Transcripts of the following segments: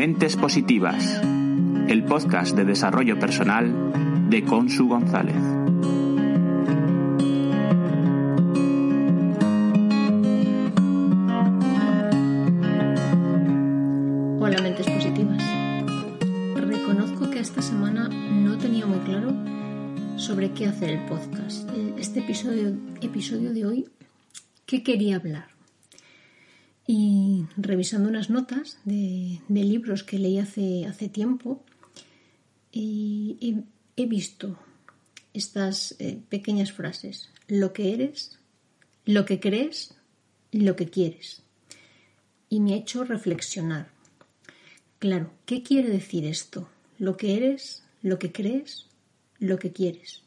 Mentes Positivas, el podcast de desarrollo personal de Consu González. Hola, Mentes Positivas. Reconozco que esta semana no tenía muy claro sobre qué hacer el podcast. ¿Qué quería hablar? Y revisando unas notas de, libros que leí hace, hace tiempo, he, visto estas eh, pequeñas frases. Lo que eres, lo que crees, lo que quieres. Y me ha hecho reflexionar. Claro, ¿qué quiere decir esto? Lo que eres, lo que crees, lo que quieres.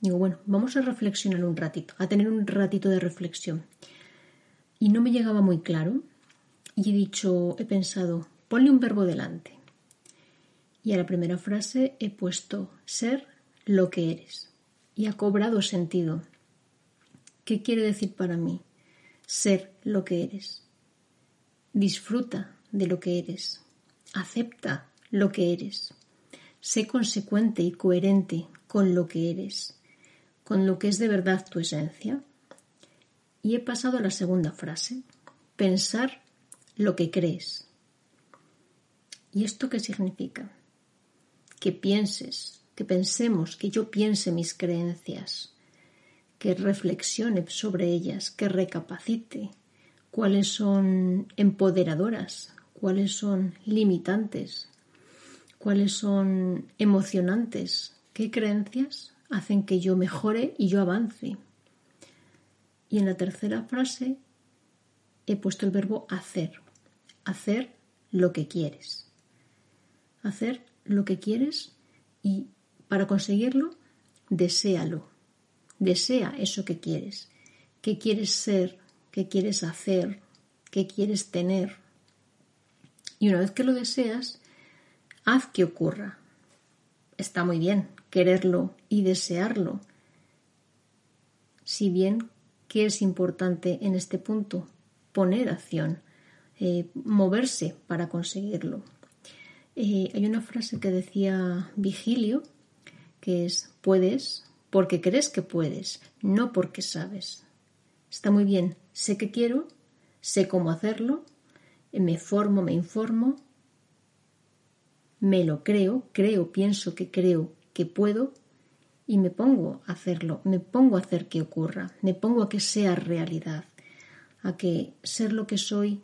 Digo, bueno, vamos a reflexionar un ratito, a tener un ratito de reflexión. Y no me llegaba muy claro. Y he dicho, he pensado, ponle un verbo delante. Y a la primera frase he puesto ser lo que eres. Y ha cobrado sentido. ¿Qué quiere decir para mí? Ser lo que eres. Disfruta de lo que eres. Acepta lo que eres. Sé consecuente y coherente con lo que eres con lo que es de verdad tu esencia. Y he pasado a la segunda frase, pensar lo que crees. ¿Y esto qué significa? Que pienses, que pensemos, que yo piense mis creencias, que reflexione sobre ellas, que recapacite cuáles son empoderadoras, cuáles son limitantes, cuáles son emocionantes, qué creencias hacen que yo mejore y yo avance. Y en la tercera frase he puesto el verbo hacer. Hacer lo que quieres. Hacer lo que quieres y para conseguirlo, deséalo. Desea eso que quieres. ¿Qué quieres ser? ¿Qué quieres hacer? ¿Qué quieres tener? Y una vez que lo deseas, haz que ocurra. Está muy bien, quererlo y desearlo. Si bien, ¿qué es importante en este punto? Poner acción, eh, moverse para conseguirlo. Eh, hay una frase que decía Vigilio, que es, puedes porque crees que puedes, no porque sabes. Está muy bien, sé que quiero, sé cómo hacerlo, me formo, me informo, me lo creo, creo, pienso que creo que puedo y me pongo a hacerlo, me pongo a hacer que ocurra, me pongo a que sea realidad, a que ser lo que soy,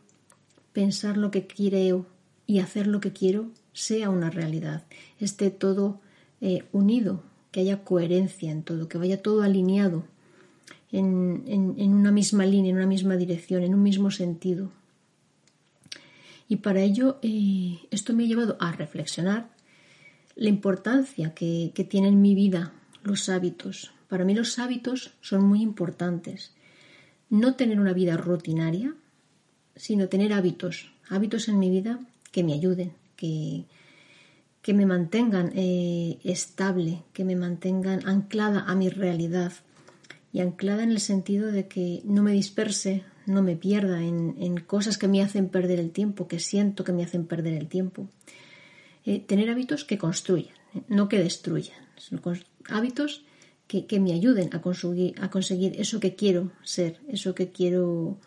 pensar lo que quiero y hacer lo que quiero sea una realidad, esté todo eh, unido, que haya coherencia en todo, que vaya todo alineado en, en, una misma línea, en una misma dirección, en un mismo sentido. Y para ello eh, esto me ha llevado a reflexionar la importancia que, tienen en mi vida los hábitos. Para mí los hábitos son muy importantes. No tener una vida rutinaria, sino tener hábitos, hábitos en mi vida que me ayuden, que, que me mantengan eh, estable, que me mantengan anclada a mi realidad y anclada en el sentido de que no me disperse, no me pierda en, en cosas que me hacen perder el tiempo, que siento que me hacen perder el tiempo. Eh, tener hábitos que construyan, eh, no que destruyan. hábitos que, me ayuden a conseguir, a conseguir eso que quiero ser, eso que quiero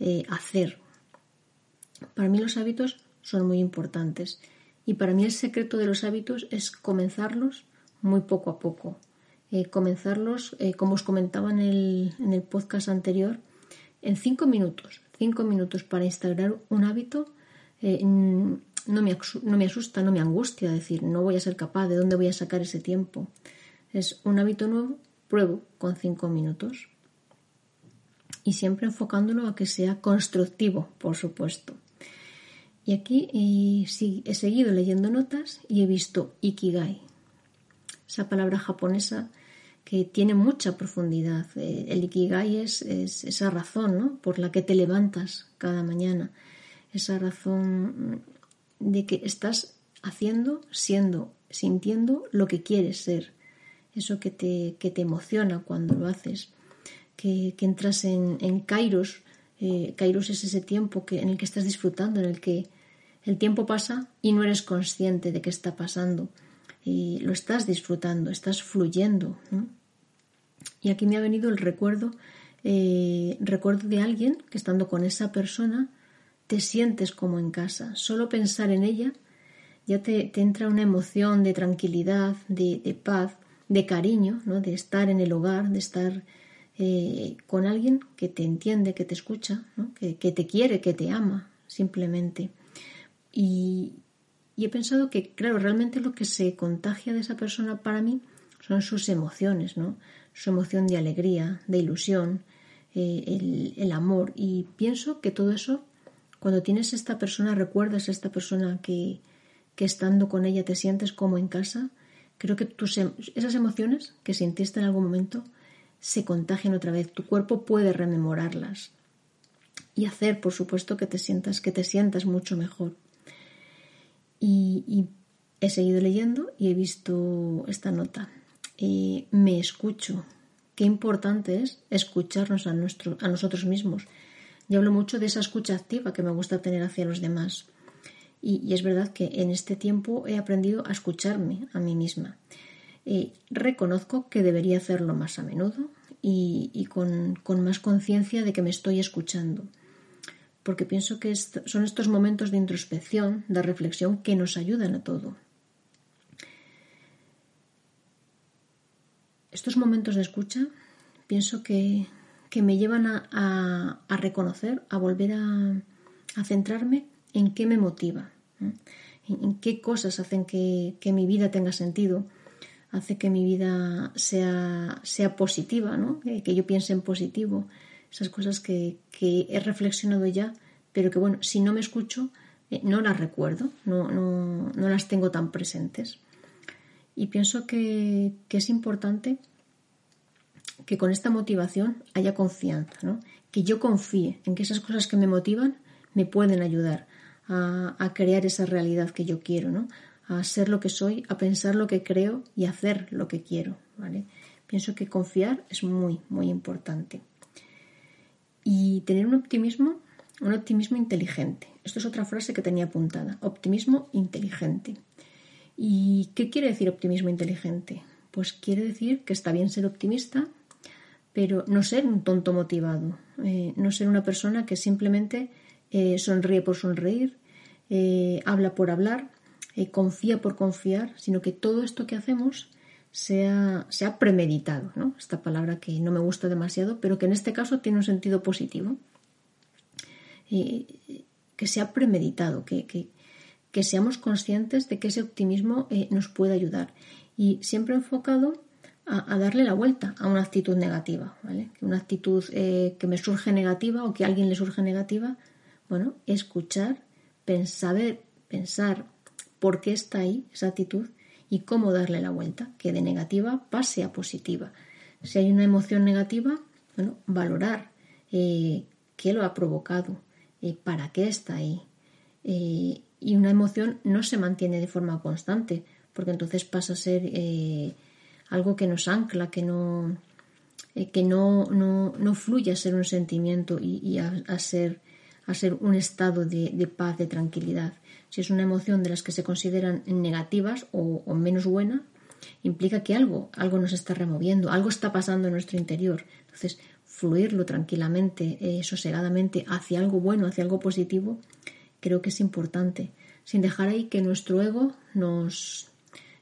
eh, hacer. Para mí los hábitos son muy importantes y para mí el secreto de los hábitos es comenzarlos muy poco a poco. comenzarlos, como os comentaba en el, en el podcast anterior, en cinco minutos. Cinco minutos para instalar un hábito no me, no me asusta, no me angustia decir, no voy a ser capaz, ¿de dónde voy a sacar ese tiempo? Es un hábito nuevo pruebo con cinco minutos. Y siempre enfocándolo a que sea constructivo, por supuesto. Y aquí eh, he seguido leyendo notas y he visto Ikigai, esa palabra japonesa que tiene mucha profundidad. Eh, el Ikigai es, esa razón por la que te levantas cada mañana, esa razón de que estás haciendo, siendo, sintiendo lo que quieres ser, eso que te, que te emociona cuando lo haces, que, entras en, en Kairos. Eh, Kairos es ese tiempo que, en el que estás disfrutando, en el que el tiempo pasa y no eres consciente de qué está pasando. Lo estás disfrutando, estás fluyendo. Y aquí me ha venido el recuerdo, eh, recuerdo de alguien que estando con esa persona te sientes como en casa. Solo pensar en ella ya te, entra una emoción de tranquilidad, de, paz, de cariño, ¿no? de estar en el hogar, de estar eh, con alguien que te entiende, que te escucha, que, que, te quiere, que te ama, simplemente. Y, he pensado que, claro, realmente lo que se contagia de esa persona para mí son sus emociones, ¿no? Su emoción de alegría, de ilusión, eh, el, amor. Y pienso que todo eso, cuando tienes esta persona, recuerdas a esta persona que, que estando con ella te sientes como en casa, creo que tus, em, esas emociones que sentiste en algún momento se contagian otra vez. Tu cuerpo puede rememorarlas y hacer, por supuesto, que te sientas, que te sientas mucho mejor. Y, he seguido leyendo y he visto esta nota. Eh, me escucho. Qué importante es escucharnos a, nuestro, a nosotros mismos. Y hablo mucho de esa escucha activa que me gusta tener hacia los demás. Y, es verdad que en este tiempo he aprendido a escucharme a mí misma. Eh, reconozco que debería hacerlo más a menudo y, con, con más conciencia de que me estoy escuchando porque pienso que son estos momentos de introspección, de reflexión, que nos ayudan a todo. Estos momentos de escucha pienso que, me llevan a, reconocer, a volver a, centrarme en qué me motiva, en, qué cosas hacen que, mi vida tenga sentido, hace que mi vida sea, sea positiva, ¿no? que yo piense en positivo, esas cosas que, he reflexionado ya, pero que bueno, si no me escucho, eh, no las recuerdo, no, no, no, las tengo tan presentes. Y pienso que, es importante que con esta motivación haya confianza, ¿no? que yo confíe en que esas cosas que me motivan me pueden ayudar a, crear esa realidad que yo quiero, ¿no? a ser lo que soy, a pensar lo que creo y hacer lo que quiero. ¿vale? Pienso que confiar es muy, muy importante y tener un optimismo, un optimismo inteligente. Esto es otra frase que tenía apuntada, optimismo inteligente. ¿Y qué quiere decir optimismo inteligente? Pues quiere decir que está bien ser optimista, pero no ser un tonto motivado, eh, no ser una persona que simplemente eh, sonríe por sonreír, eh, habla por hablar, confía por confiar, sino que todo esto que hacemos sea, sea premeditado. Esta palabra que no me gusta demasiado, pero que en este caso tiene un sentido positivo. que sea premeditado, que, que, seamos conscientes de que ese optimismo eh, nos puede ayudar. Y siempre enfocado a, darle la vuelta a una actitud negativa. Una actitud eh, que me surge negativa o que a alguien le surge negativa, bueno, escuchar, pensar, pensar por qué está ahí esa actitud y cómo darle la vuelta, que de negativa pase a positiva. Si hay una emoción negativa, bueno, valorar eh, qué lo ha provocado, eh, para qué está ahí. Eh, y una emoción no se mantiene de forma constante, porque entonces pasa a ser algo que nos ancla, que no, que no, no, fluye a ser un sentimiento y, a, ser, a ser un estado de paz, de tranquilidad si es una emoción de las que se consideran negativas o, menos buena, implica que algo, algo nos está removiendo, algo está pasando en nuestro interior. Entonces, fluirlo tranquilamente, eh, sosegadamente hacia algo bueno, hacia algo positivo, creo que es importante, sin dejar ahí que nuestro ego nos,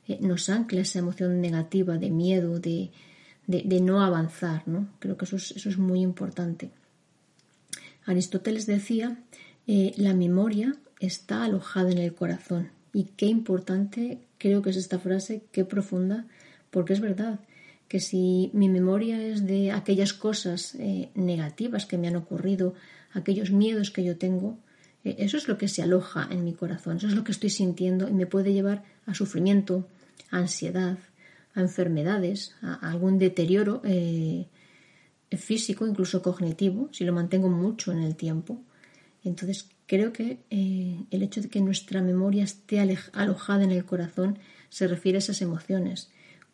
eh, nos ancle esa emoción negativa de miedo, de, no avanzar. ¿no? Creo que eso es, eso es muy importante. Aristóteles decía, eh, la memoria está alojada en el corazón. Y qué importante creo que es esta frase, qué profunda, porque es verdad que si mi memoria es de aquellas cosas eh, negativas que me han ocurrido, aquellos miedos que yo tengo, eh, eso es lo que se aloja en mi corazón, eso es lo que estoy sintiendo y me puede llevar a sufrimiento, a ansiedad, a enfermedades, a, algún deterioro eh, físico, incluso cognitivo, si lo mantengo mucho en el tiempo. Entonces, creo que el hecho de que nuestra memoria esté alojada en el corazón se refiere a esas emociones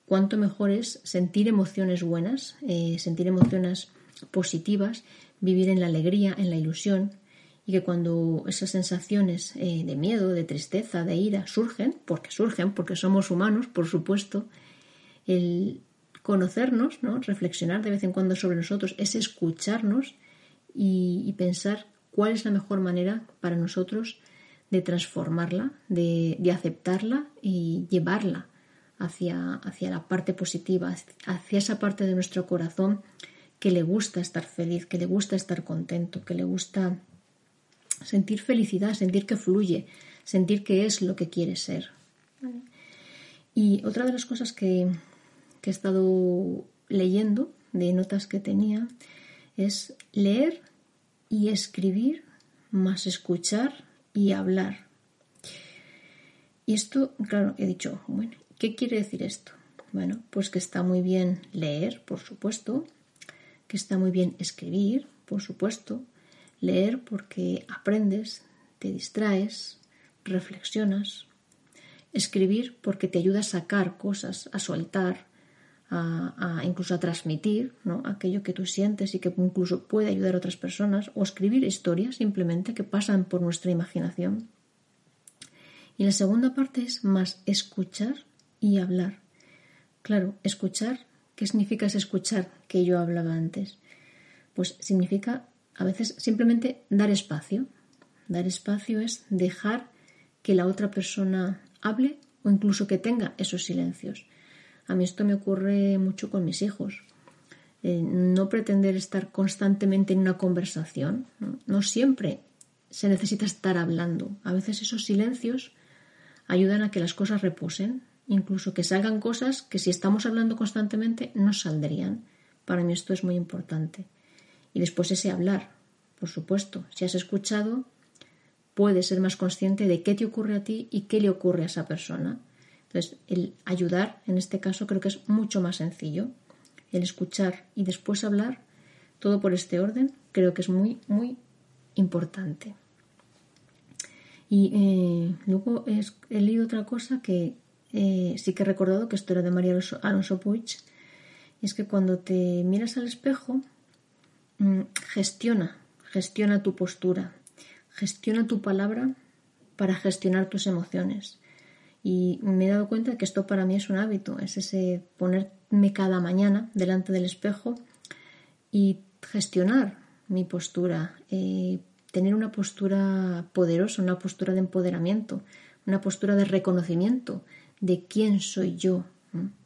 cuánto mejor es sentir emociones buenas, eh, sentir emociones positivas, vivir en la alegría, en la ilusión, y que cuando esas sensaciones eh, de miedo, de tristeza, de ira surgen, porque surgen, porque somos humanos, por supuesto, el conocernos, ¿no? reflexionar de vez en cuando sobre nosotros, es escucharnos y, pensar cuál es la mejor manera para nosotros de transformarla, de aceptarla y llevarla hacia, hacia la parte positiva, hacia esa parte de nuestro corazón que le gusta estar feliz, que le gusta estar contento, que le gusta sentir felicidad, sentir que fluye, sentir que es lo que quiere ser. Y otra de las cosas que, que he estado leyendo de notas que tenía es leer y escribir más escuchar y hablar. Y esto, claro, he dicho, bueno, ¿Qué quiere decir esto? Bueno, pues que está muy bien leer, por supuesto, que está muy bien escribir, por supuesto, leer porque aprendes, te distraes, reflexionas, escribir porque te ayuda a sacar cosas, a soltar, incluso a transmitir ¿no? aquello que tú sientes y que incluso puede ayudar a otras personas, o escribir historias simplemente que pasan por nuestra imaginación. Y la segunda parte es más escuchar y hablar. Claro, escuchar, ¿qué significa escuchar que yo hablaba antes? Pues significa a veces simplemente dar espacio. Dar espacio es dejar que la otra persona hable o incluso que tenga esos silencios. A mí esto me ocurre mucho con mis hijos. Eh, no pretender estar constantemente en una conversación. no siempre se necesita estar hablando. A veces esos silencios ayudan a que las cosas reposen, incluso que salgan cosas que si estamos hablando constantemente no saldrían. Para mí esto es muy importante. Y después ese hablar, por supuesto, si has escuchado, puedes ser más consciente de qué te ocurre a ti y qué le ocurre a esa persona. Entonces, el ayudar, en este caso, creo que es mucho más sencillo. El escuchar y después hablar, todo por este orden, creo que es muy, muy importante. Y eh, luego he leído otra cosa que eh, sí que he recordado que esto era de María Alonso, Puig, y es que cuando te miras al espejo, mm, gestiona, gestiona tu postura, gestiona tu palabra para gestionar tus emociones. Y me he dado cuenta que esto para mí es un hábito, es ese ponerme cada mañana delante del espejo y gestionar mi postura, eh, tener una postura poderosa, una postura de empoderamiento, una postura de reconocimiento de quién soy yo,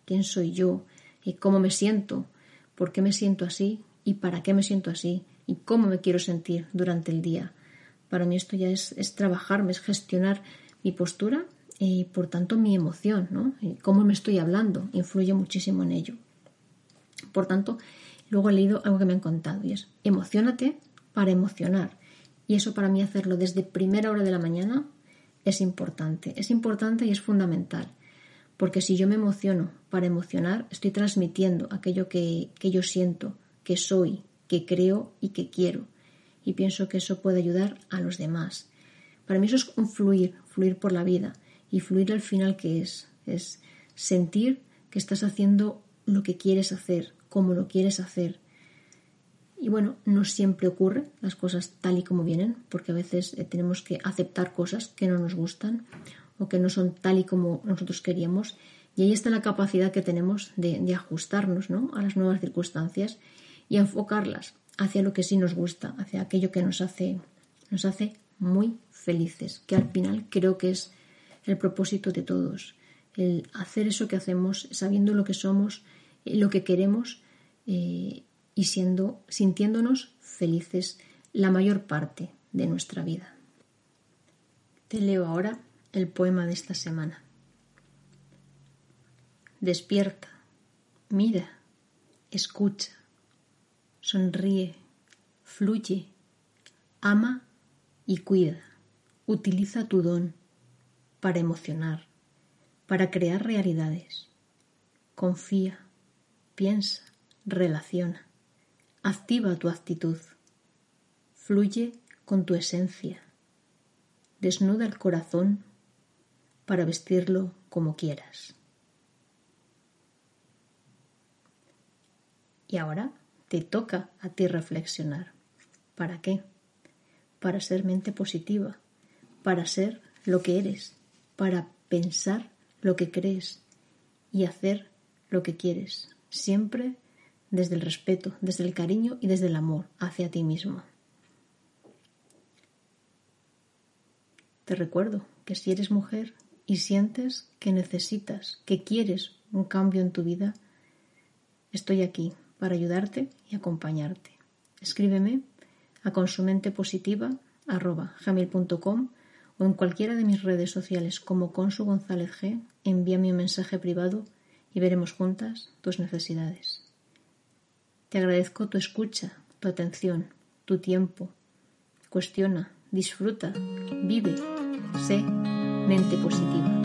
quién soy yo, y cómo me siento, por qué me siento así y para qué me siento así y cómo me quiero sentir durante el día. Para mí esto ya es, es trabajarme, es gestionar mi postura y por tanto mi emoción, ¿no? Cómo me estoy hablando influye muchísimo en ello. Por tanto, luego he leído algo que me han contado y es emocionate para emocionar. Y eso para mí hacerlo desde primera hora de la mañana es importante. Es importante y es fundamental porque si yo me emociono para emocionar, estoy transmitiendo aquello que, yo siento, que soy, que creo y que quiero. Y pienso que eso puede ayudar a los demás. Para mí eso es un fluir, fluir por la vida. Y fluir al final que es, es sentir que estás haciendo lo que quieres hacer, como lo quieres hacer. Y bueno, no siempre ocurre las cosas tal y como vienen, porque a veces eh, tenemos que aceptar cosas que no nos gustan o que no son tal y como nosotros queríamos. Y ahí está la capacidad que tenemos de, ajustarnos ¿no? a las nuevas circunstancias y enfocarlas hacia lo que sí nos gusta, hacia aquello que nos hace, nos hace muy felices, que al final creo que es el propósito de todos, el hacer eso que hacemos sabiendo lo que somos, eh, lo que queremos eh, y siendo, sintiéndonos felices la mayor parte de nuestra vida. Te leo ahora el poema de esta semana. Despierta, mira escucha, sonríe, fluye, ama y cuida. Utiliza tu don para emocionar, para crear realidades. Confía, piensa, relaciona. Activa tu actitud. Fluye con tu esencia. Desnuda el corazón para vestirlo como quieras. Y ahora te toca a ti reflexionar. ¿Para qué? Para ser mente positiva, para ser lo que eres, para pensar lo que crees y hacer lo que quieres, siempre desde el respeto, desde el cariño y desde el amor hacia ti mismo. Te recuerdo que si eres mujer y sientes que necesitas, que quieres un cambio en tu vida, estoy aquí para ayudarte y acompañarte. Escríbeme a consumentepositiva.com o en cualquiera de mis redes sociales como Consu González G. Envíame un mensaje privado y veremos juntas tus necesidades. Te agradezco tu escucha, tu atención, tu tiempo. Cuestiona, disfruta, vive, sé mente positiva.